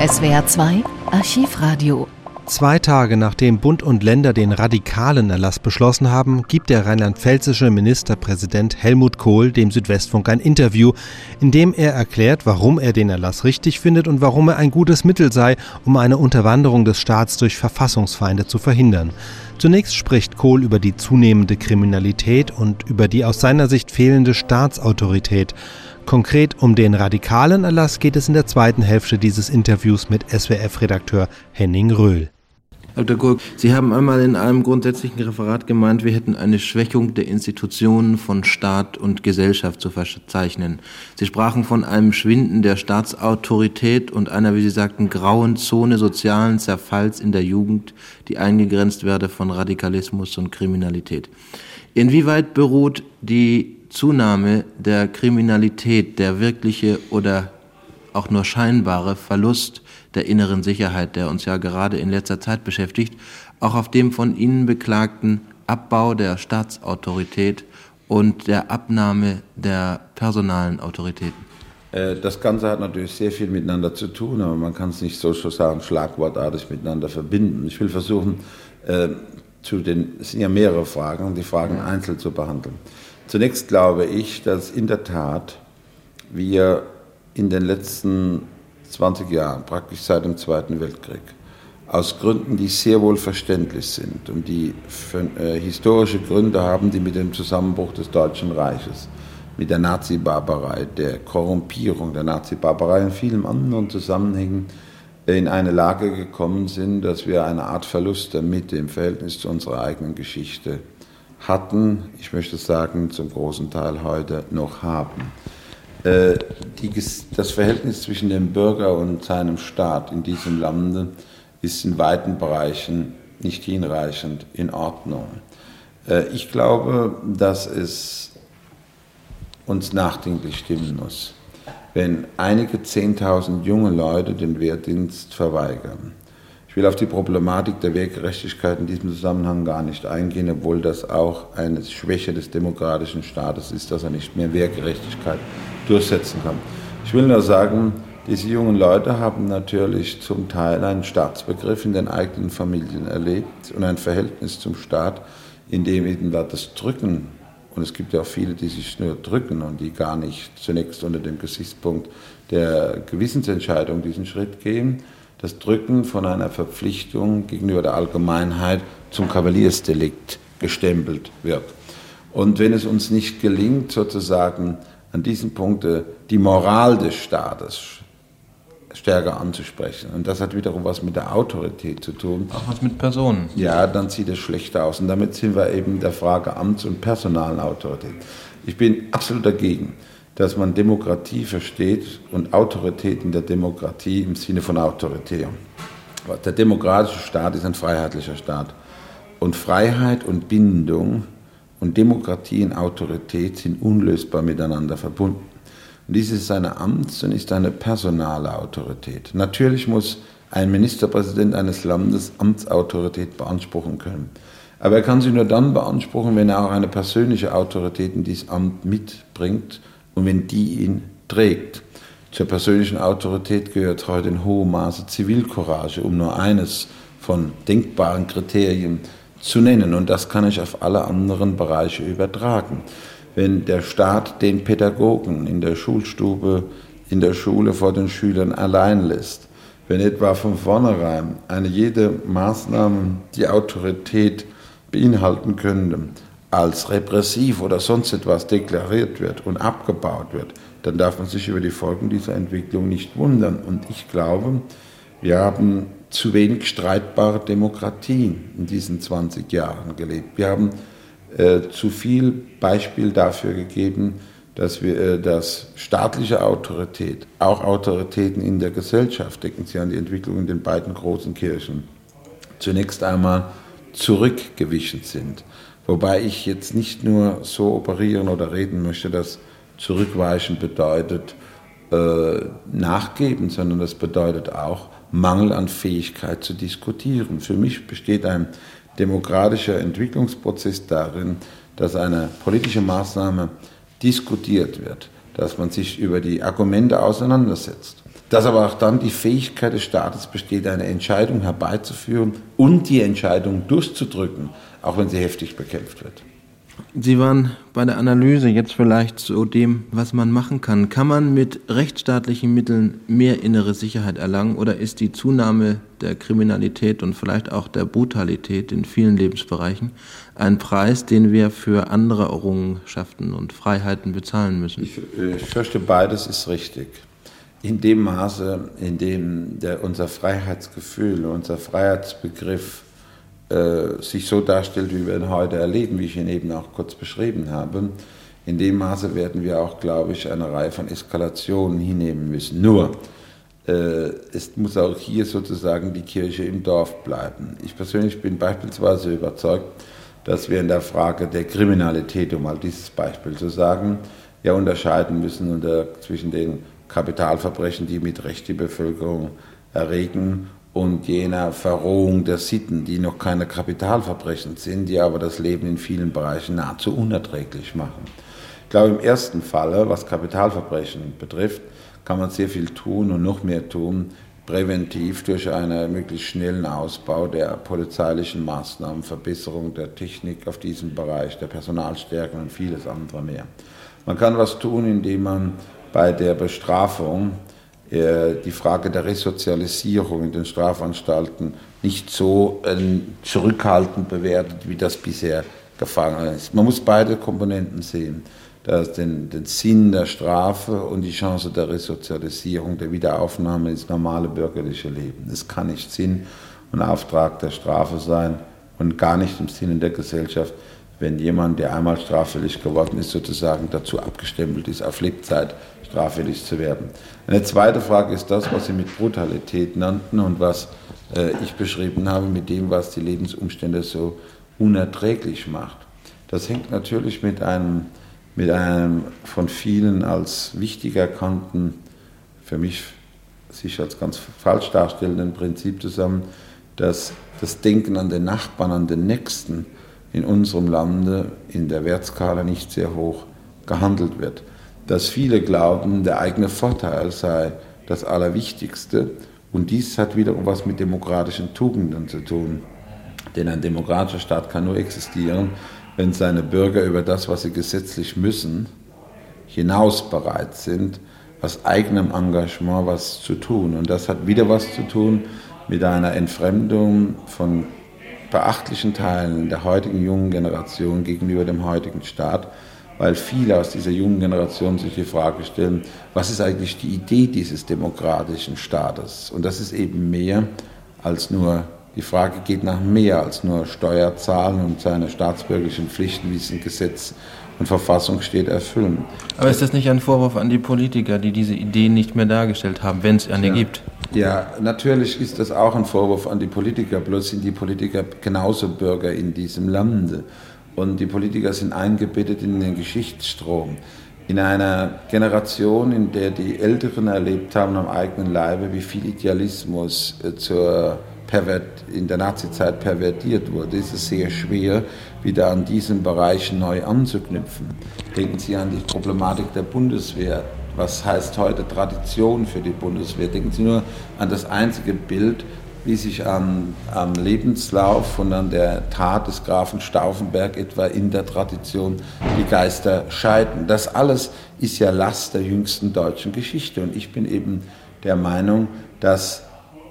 SWR 2 Archivradio Zwei Tage nachdem Bund und Länder den radikalen Erlass beschlossen haben, gibt der rheinland-pfälzische Ministerpräsident Helmut Kohl dem Südwestfunk ein Interview, in dem er erklärt, warum er den Erlass richtig findet und warum er ein gutes Mittel sei, um eine Unterwanderung des Staats durch Verfassungsfeinde zu verhindern. Zunächst spricht Kohl über die zunehmende Kriminalität und über die aus seiner Sicht fehlende Staatsautorität. Konkret um den radikalen Erlass geht es in der zweiten Hälfte dieses Interviews mit SWF-Redakteur Henning Röhl. Dr. Gurk, Sie haben einmal in einem grundsätzlichen Referat gemeint, wir hätten eine Schwächung der Institutionen von Staat und Gesellschaft zu verzeichnen. Sie sprachen von einem Schwinden der Staatsautorität und einer, wie Sie sagten, grauen Zone sozialen Zerfalls in der Jugend, die eingegrenzt werde von Radikalismus und Kriminalität. Inwieweit beruht die Zunahme der Kriminalität, der wirkliche oder auch nur scheinbare Verlust der inneren Sicherheit, der uns ja gerade in letzter Zeit beschäftigt, auch auf dem von Ihnen beklagten Abbau der Staatsautorität und der Abnahme der personalen Autoritäten? Äh, das Ganze hat natürlich sehr viel miteinander zu tun, aber man kann es nicht so sagen, schlagwortartig miteinander verbinden. Ich will versuchen, äh, zu den, es sind ja mehrere Fragen, die Fragen einzeln zu behandeln. Zunächst glaube ich, dass in der Tat wir in den letzten 20 Jahren, praktisch seit dem Zweiten Weltkrieg, aus Gründen, die sehr wohl verständlich sind und die äh, historische Gründe haben, die mit dem Zusammenbruch des Deutschen Reiches, mit der Nazi-Barbarei, der Korrumpierung der Nazi-Barbarei und vielen anderen Zusammenhängen in eine Lage gekommen sind, dass wir eine Art Verlust der Mitte im Verhältnis zu unserer eigenen Geschichte hatten, ich möchte sagen, zum großen Teil heute noch haben. Äh, die, das Verhältnis zwischen dem Bürger und seinem Staat in diesem Lande ist in weiten Bereichen nicht hinreichend in Ordnung. Äh, ich glaube, dass es uns nachdenklich stimmen muss, wenn einige Zehntausend junge Leute den Wehrdienst verweigern. Ich will auf die Problematik der Wehrgerechtigkeit in diesem Zusammenhang gar nicht eingehen, obwohl das auch eine Schwäche des demokratischen Staates ist, dass er nicht mehr Wehrgerechtigkeit durchsetzen kann. Ich will nur sagen, diese jungen Leute haben natürlich zum Teil einen Staatsbegriff in den eigenen Familien erlebt und ein Verhältnis zum Staat, in dem eben das Drücken, und es gibt ja auch viele, die sich nur drücken und die gar nicht zunächst unter dem Gesichtspunkt der Gewissensentscheidung diesen Schritt gehen, das Drücken von einer Verpflichtung gegenüber der Allgemeinheit zum Kavaliersdelikt gestempelt wird. Und wenn es uns nicht gelingt, sozusagen an diesem Punkt die Moral des Staates stärker anzusprechen. Und das hat wiederum was mit der Autorität zu tun. Auch was mit Personen. Ja, dann sieht es schlechter aus. Und damit sind wir eben der Frage Amts- und Personalautorität. Ich bin absolut dagegen, man Demokratie versteht und Autorität in der Demokratie im Sinne von autoritär. Der demokratische Staat ist ein freiheitlicher Staat. Und Freiheit und Bindung und Demokratie und Autorität sind unlösbar miteinander verbunden. Und dies ist eine Amts- und ist eine personale Autorität. Natürlich muss ein Ministerpräsident eines Landes Amtsautorität beanspruchen können. Aber er kann sie nur dann beanspruchen, wenn er auch eine persönliche Autorität in dieses Amt mitbringt und wenn die ihn trägt. Zur persönlichen Autorität gehört heute in hohem Maße Zivilcourage, um nur eines von denkbaren Kriterien zu nennen. Und das kann ich auf alle anderen Bereiche übertragen. Wenn der Staat den Pädagogen in der Schulstube, in der Schule vor den Schülern allein lässt, wenn etwa von vornherein eine jede Maßnahme die Autorität beinhalten könnte, als repressiv oder sonst etwas deklariert wird und abgebaut wird, dann darf man sich über die Folgen dieser Entwicklung nicht wundern. Und ich glaube, wir haben zu wenig streitbare Demokratie in diesen 20 Jahren gelebt. Wir haben äh, zu viel Beispiel dafür gegeben, dass wir, äh, dass staatliche Autorität, auch Autoritäten in der Gesellschaft, denken Sie an die Entwicklung in den beiden großen Kirchen, zunächst einmal zurückgewichen sind. Wobei ich jetzt nicht nur so operieren oder reden möchte, dass zurückweichen bedeutet äh, nachgeben, sondern das bedeutet auch Mangel an Fähigkeit zu diskutieren. Für mich besteht ein demokratischer Entwicklungsprozess darin, dass eine politische Maßnahme diskutiert wird, dass man sich über die Argumente auseinandersetzt. dass aber auch dann die Fähigkeit des Staates besteht, eine Entscheidung herbeizuführen und die Entscheidung durchzudrücken, auch wenn sie heftig bekämpft wird. Sie waren bei der Analyse jetzt vielleicht zu dem, was man machen kann. Kann man mit rechtsstaatlichen Mitteln mehr innere Sicherheit erlangen oder ist die Zunahme der Kriminalität und vielleicht auch der Brutalität in vielen Lebensbereichen ein Preis, den wir für andere Errungenschaften und Freiheiten bezahlen müssen? Ich, äh, ich fürchte, beides ist richtig. In dem Maße, in dem der, unser Freiheitsgefühl, unser Freiheitsbegriff äh, sich so darstellt, wie wir ihn heute erleben, wie ich ihn eben auch kurz beschrieben habe, in dem Maße werden wir auch, glaube ich, eine Reihe von Eskalationen hinnehmen müssen. Nur, äh, es muss auch hier sozusagen die Kirche im Dorf bleiben. Ich persönlich bin beispielsweise überzeugt, dass wir in der Frage der Kriminalität, um mal dieses Beispiel zu sagen, ja unterscheiden müssen unter, zwischen den Kapitalverbrechen, die mit Recht die Bevölkerung erregen, und jener Verrohung der Sitten, die noch keine Kapitalverbrechen sind, die aber das Leben in vielen Bereichen nahezu unerträglich machen. Ich glaube, im ersten Falle, was Kapitalverbrechen betrifft, kann man sehr viel tun und noch mehr tun, präventiv durch einen möglichst schnellen Ausbau der polizeilichen Maßnahmen, Verbesserung der Technik auf diesem Bereich, der Personalstärke und vieles andere mehr. Man kann was tun, indem man bei der Bestrafung die Frage der Resozialisierung in den Strafanstalten nicht so äh, zurückhaltend bewertet, wie das bisher gefangen ist. Man muss beide Komponenten sehen. Den, den Sinn der Strafe und die Chance der Resozialisierung, der Wiederaufnahme ins normale bürgerliche Leben. Es kann nicht Sinn und Auftrag der Strafe sein und gar nicht im Sinne der Gesellschaft, wenn jemand, der einmal straffällig geworden ist, sozusagen dazu abgestempelt ist, auf Lebzeit straffällig zu werden. Eine zweite Frage ist das, was Sie mit Brutalität nannten und was äh, ich beschrieben habe mit dem, was die Lebensumstände so unerträglich macht. Das hängt natürlich mit einem, mit einem von vielen als wichtig erkannten, für mich sich als ganz falsch darstellenden Prinzip zusammen, dass das Denken an den Nachbarn, an den Nächsten in unserem Lande in der Wertskala nicht sehr hoch gehandelt wird dass viele glauben, der eigene Vorteil sei das Allerwichtigste. Und dies hat wiederum was mit demokratischen Tugenden zu tun. Denn ein demokratischer Staat kann nur existieren, wenn seine Bürger über das, was sie gesetzlich müssen, hinaus bereit sind, aus eigenem Engagement was zu tun. Und das hat wieder was zu tun mit einer Entfremdung von beachtlichen Teilen der heutigen jungen Generation gegenüber dem heutigen Staat weil viele aus dieser jungen Generation sich die Frage stellen, was ist eigentlich die Idee dieses demokratischen Staates? Und das ist eben mehr als nur, die Frage geht nach mehr als nur Steuerzahlen und seine staatsbürgerlichen Pflichten, wie es in Gesetz und Verfassung steht, erfüllen. Aber ist das nicht ein Vorwurf an die Politiker, die diese Ideen nicht mehr dargestellt haben, wenn es eine ja. gibt? Ja, natürlich ist das auch ein Vorwurf an die Politiker, bloß sind die Politiker genauso Bürger in diesem Lande und die Politiker sind eingebettet in den Geschichtsstrom. In einer Generation, in der die Älteren erlebt haben am eigenen Leibe, wie viel Idealismus äh, zur Pervert, in der Nazizeit pervertiert wurde, ist es sehr schwer, wieder an diesen Bereich neu anzuknüpfen. Denken Sie an die Problematik der Bundeswehr. Was heißt heute Tradition für die Bundeswehr? Denken Sie nur an das einzige Bild, wie sich am, am, Lebenslauf und an der Tat des Grafen Stauffenberg etwa in der Tradition die Geister scheiden. Das alles ist ja Last der jüngsten deutschen Geschichte. Und ich bin eben der Meinung, dass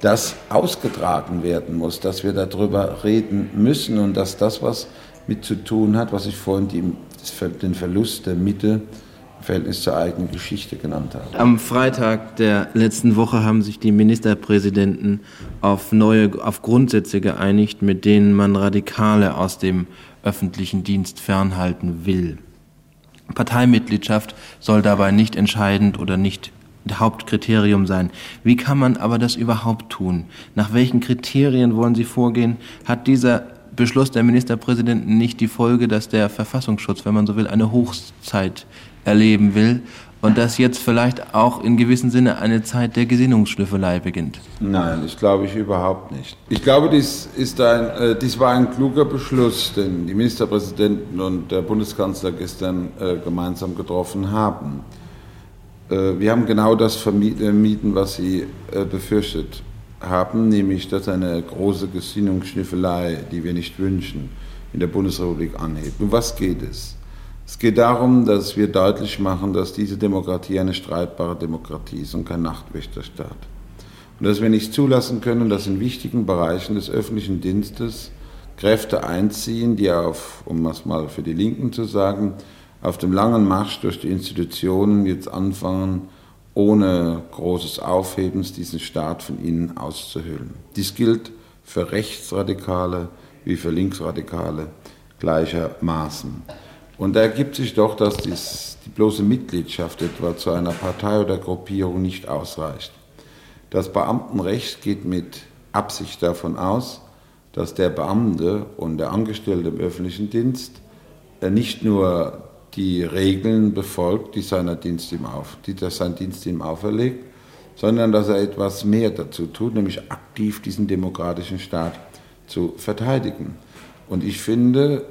das ausgetragen werden muss, dass wir darüber reden müssen und dass das, was mit zu tun hat, was ich vorhin die, den Verlust der Mitte Verhältnis zur eigenen Geschichte genannt habe. Am Freitag der letzten Woche haben sich die Ministerpräsidenten auf neue, auf Grundsätze geeinigt, mit denen man Radikale aus dem öffentlichen Dienst fernhalten will. Parteimitgliedschaft soll dabei nicht entscheidend oder nicht Hauptkriterium sein. Wie kann man aber das überhaupt tun? Nach welchen Kriterien wollen Sie vorgehen? Hat dieser Beschluss der Ministerpräsidenten nicht die Folge, dass der Verfassungsschutz, wenn man so will, eine Hochzeit erleben will und dass jetzt vielleicht auch in gewissem Sinne eine Zeit der Gesinnungsschnüffelei beginnt? Nein, das glaube ich überhaupt nicht. Ich glaube, dies, ist ein, äh, dies war ein kluger Beschluss, den die Ministerpräsidenten und der Bundeskanzler gestern äh, gemeinsam getroffen haben. Äh, wir haben genau das vermieden, was Sie äh, befürchtet haben, nämlich dass eine große Gesinnungsschnüffelei, die wir nicht wünschen, in der Bundesrepublik anhebt. Um was geht es? Es geht darum, dass wir deutlich machen, dass diese Demokratie eine streitbare Demokratie ist und kein Nachtwächterstaat. Und dass wir nicht zulassen können, dass in wichtigen Bereichen des öffentlichen Dienstes Kräfte einziehen, die auf, um es mal für die Linken zu sagen, auf dem langen Marsch durch die Institutionen jetzt anfangen, ohne großes Aufhebens diesen Staat von innen auszuhöhlen. Dies gilt für Rechtsradikale wie für Linksradikale gleichermaßen. Und da ergibt sich doch, dass dies, die bloße Mitgliedschaft etwa zu einer Partei oder Gruppierung nicht ausreicht. Das Beamtenrecht geht mit Absicht davon aus, dass der Beamte und der Angestellte im öffentlichen Dienst äh, nicht nur die Regeln befolgt, die, seiner Dienst ihm auf, die das sein Dienst ihm auferlegt, sondern dass er etwas mehr dazu tut, nämlich aktiv diesen demokratischen Staat zu verteidigen. Und ich finde,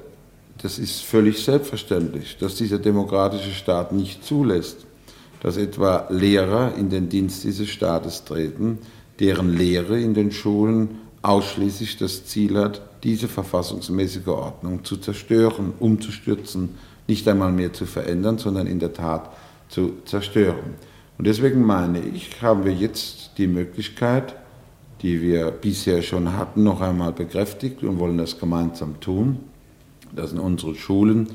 das ist völlig selbstverständlich, dass dieser demokratische Staat nicht zulässt, dass etwa Lehrer in den Dienst dieses Staates treten, deren Lehre in den Schulen ausschließlich das Ziel hat, diese verfassungsmäßige Ordnung zu zerstören, umzustürzen, nicht einmal mehr zu verändern, sondern in der Tat zu zerstören. Und deswegen meine ich, haben wir jetzt die Möglichkeit, die wir bisher schon hatten, noch einmal bekräftigt und wollen das gemeinsam tun, dass in unseren Schulen,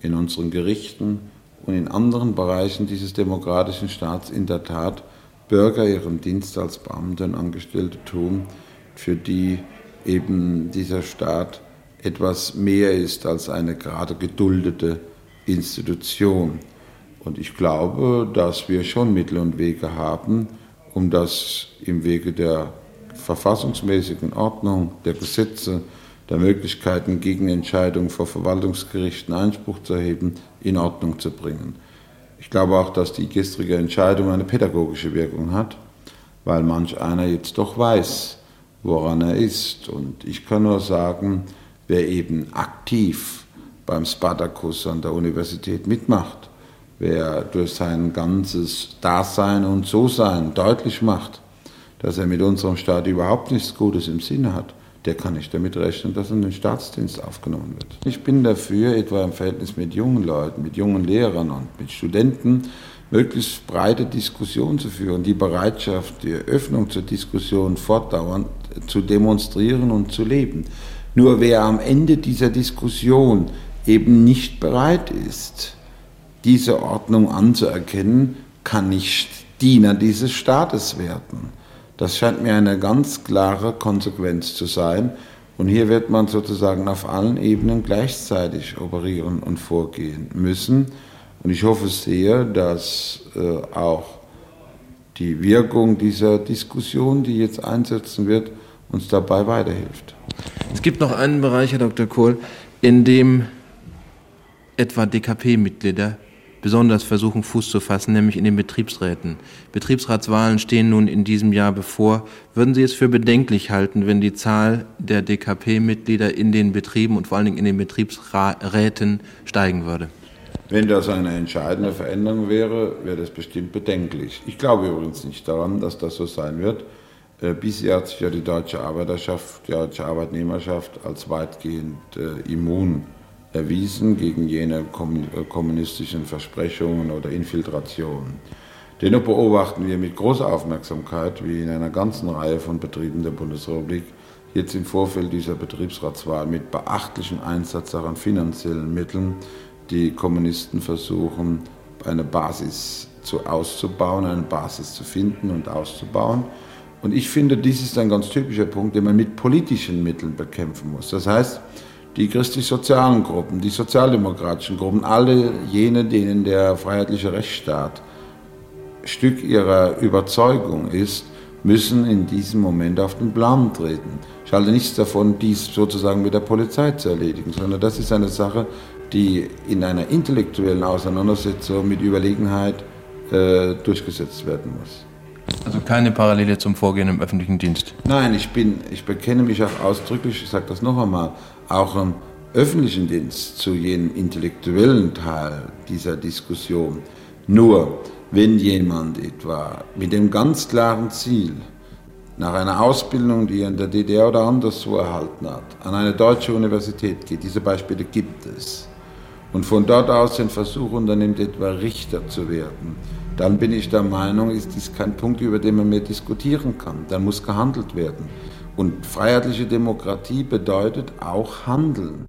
in unseren Gerichten und in anderen Bereichen dieses demokratischen Staats in der Tat Bürger ihren Dienst als Beamte und Angestellte tun, für die eben dieser Staat etwas mehr ist als eine gerade geduldete Institution. Und ich glaube, dass wir schon Mittel und Wege haben, um das im Wege der verfassungsmäßigen Ordnung, der Gesetze, der Möglichkeiten, gegen Entscheidungen vor Verwaltungsgerichten Einspruch zu erheben, in Ordnung zu bringen. Ich glaube auch, dass die gestrige Entscheidung eine pädagogische Wirkung hat, weil manch einer jetzt doch weiß, woran er ist. Und ich kann nur sagen, wer eben aktiv beim Spartacus an der Universität mitmacht, wer durch sein ganzes Dasein und So-Sein deutlich macht, dass er mit unserem Staat überhaupt nichts Gutes im Sinne hat, der kann nicht damit rechnen, dass er in den Staatsdienst aufgenommen wird. Ich bin dafür, etwa im Verhältnis mit jungen Leuten, mit jungen Lehrern und mit Studenten, möglichst breite Diskussionen zu führen, die Bereitschaft, die Öffnung zur Diskussion fortdauernd zu demonstrieren und zu leben. Nur wer am Ende dieser Diskussion eben nicht bereit ist, diese Ordnung anzuerkennen, kann nicht Diener dieses Staates werden. Das scheint mir eine ganz klare Konsequenz zu sein. Und hier wird man sozusagen auf allen Ebenen gleichzeitig operieren und vorgehen müssen. Und ich hoffe sehr, dass äh, auch die Wirkung dieser Diskussion, die jetzt einsetzen wird, uns dabei weiterhilft. Es gibt noch einen Bereich, Herr Dr. Kohl, in dem etwa DKP-Mitglieder besonders versuchen, Fuß zu fassen, nämlich in den Betriebsräten. Betriebsratswahlen stehen nun in diesem Jahr bevor. Würden Sie es für bedenklich halten, wenn die Zahl der DKP-Mitglieder in den Betrieben und vor allen Dingen in den Betriebsräten steigen würde? Wenn das eine entscheidende Veränderung wäre, wäre das bestimmt bedenklich. Ich glaube übrigens nicht daran, dass das so sein wird. Äh, bisher hat sich ja die deutsche Arbeiterschaft, die deutsche Arbeitnehmerschaft als weitgehend äh, immun erwiesen gegen jene äh, kommunistischen Versprechungen oder Infiltrationen. Dennoch beobachten wir mit großer Aufmerksamkeit, wie in einer ganzen Reihe von Betrieben der Bundesrepublik jetzt im Vorfeld dieser Betriebsratswahl mit beachtlichem Einsatz an finanziellen Mitteln die Kommunisten versuchen, eine Basis zu, auszubauen, eine Basis zu finden und auszubauen. Und ich finde, dies ist ein ganz typischer Punkt, den man mit politischen Mitteln bekämpfen muss. Das heißt, die christlich-sozialen Gruppen, die sozialdemokratischen Gruppen, alle jene, denen der freiheitliche Rechtsstaat Stück ihrer Überzeugung ist, müssen in diesem Moment auf den Plan treten. Ich halte nichts davon, dies sozusagen mit der Polizei zu erledigen, sondern das ist eine Sache, die in einer intellektuellen Auseinandersetzung mit Überlegenheit äh, durchgesetzt werden muss. Also keine Parallele zum Vorgehen im öffentlichen Dienst? Nein, ich, bin, ich bekenne mich auch ausdrücklich, ich sage das noch einmal, auch im öffentlichen Dienst zu jenem intellektuellen Teil dieser Diskussion. Nur, Wenn jemand etwa mit dem ganz klaren Ziel, nach einer Ausbildung, die er in der DDR oder anderswo erhalten hat, an eine deutsche Universität geht, diese Beispiele gibt es, und von dort aus den Versuch unternimmt, etwa Richter zu werden, dann bin ich der Meinung, ist dies kein Punkt, über den man mehr diskutieren kann. Dann muss gehandelt werden. Und freiheitliche Demokratie bedeutet auch Handeln.